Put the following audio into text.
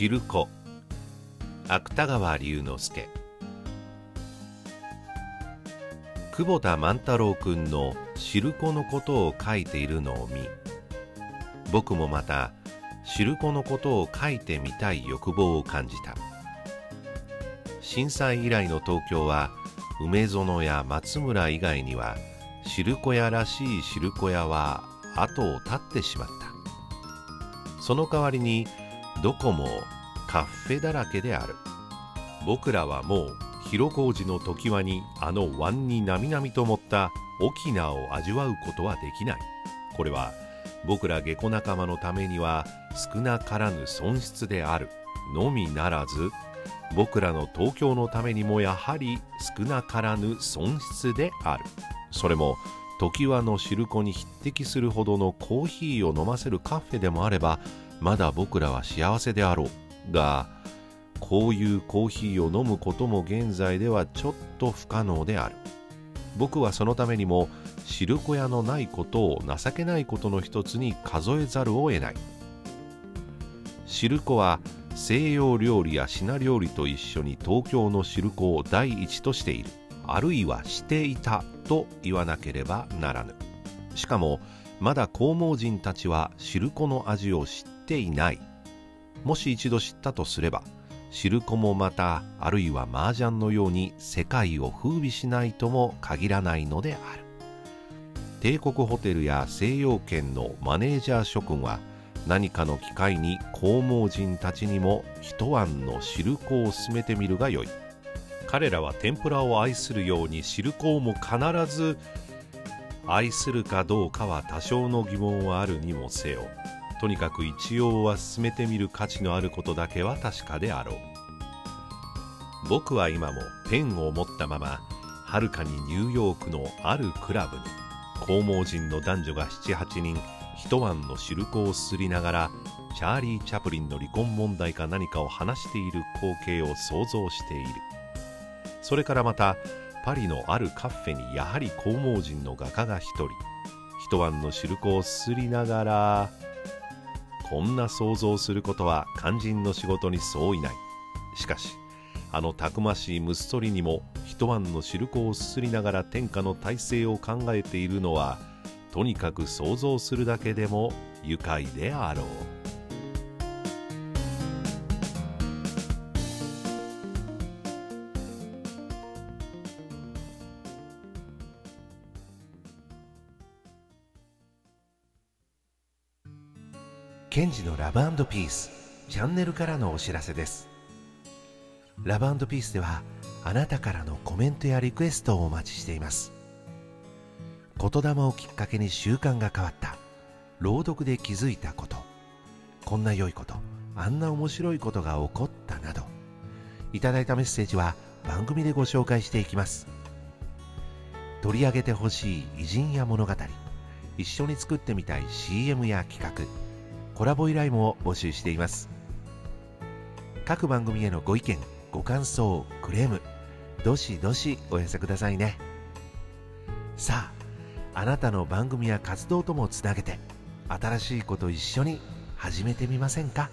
汁粉芥川龍之介。久保田万太郎くんの汁粉のことを書いているのを見僕もまた汁粉のことを書いてみたい欲望を感じた。震災以来の東京は梅園や松村以外には汁粉屋らしい汁粉屋は後を絶ってしまった。その代わりにどこもカフェだらけである。僕らはもう広小路の常盤にあの湾になみなみと持った沖縄を味わうことはできない。これは僕ら下戸仲間のためには少なからぬ損失であるのみならず僕らの東京のためにもやはり少なからぬ損失である。それも常盤の汁粉に匹敵するほどのコーヒーを飲ませるカフェでもあればまだ僕らは幸せであろう。がこういうコーヒーを飲むことも現在ではちょっと不可能である。僕はそのためにも汁粉屋のないことを情けないことの一つに数えざるを得ない。汁粉は西洋料理や品料理と一緒に東京の汁粉を第一としている。あるいはしていたと言わなければならぬ。しかもまだ黄毛人たちは汁粉の味を知っていない。もし一度知ったとすれば汁粉もまたあるいは麻雀のように世界を風靡しないとも限らないのである。帝国ホテルや西洋圏のマネージャー諸君は何かの機会に黄毛人たちにも一碗の汁粉を勧めてみるがよい。彼らは天ぷらを愛するように汁粉も必ず愛するかどうかは多少の疑問はあるにもせよ。とにかく一応は進めてみる価値のあることだけは確かであろう。僕は今もペンを持ったままはるかにニューヨークのあるクラブに黄毛人の男女が78人一晩の汁粉をすすりながらチャーリー・チャプリンの離婚問題か何かを話している光景を想像している。それからまたパリのあるカフェにやはり黄毛人の画家が一人。一晩の汁粉をすすりながらこんな想像することは肝心の仕事に相違ない。しかしあのたくましいムッソリにも一晩の汁粉をすすりながら天下の体制を考えているのはとにかく想像するだけでも愉快であろう。ケンジのラブピースチャンネルからのお知らせです。ラブピースではあなたからのコメントやリクエストをお待ちしています。言霊をきっかけに習慣が変わった朗読で気づいたことこんな良いことあんな面白いことが起こったなどいただいたメッセージは番組でご紹介していきます。取り上げてほしい偉人や物語一緒に作ってみたい CM や企画コラボ依頼も募集しています。各番組へのご意見ご感想クレームどしどしお寄せくださいね。さああなたの番組や活動ともつなげて新しいこと一緒に始めてみませんか？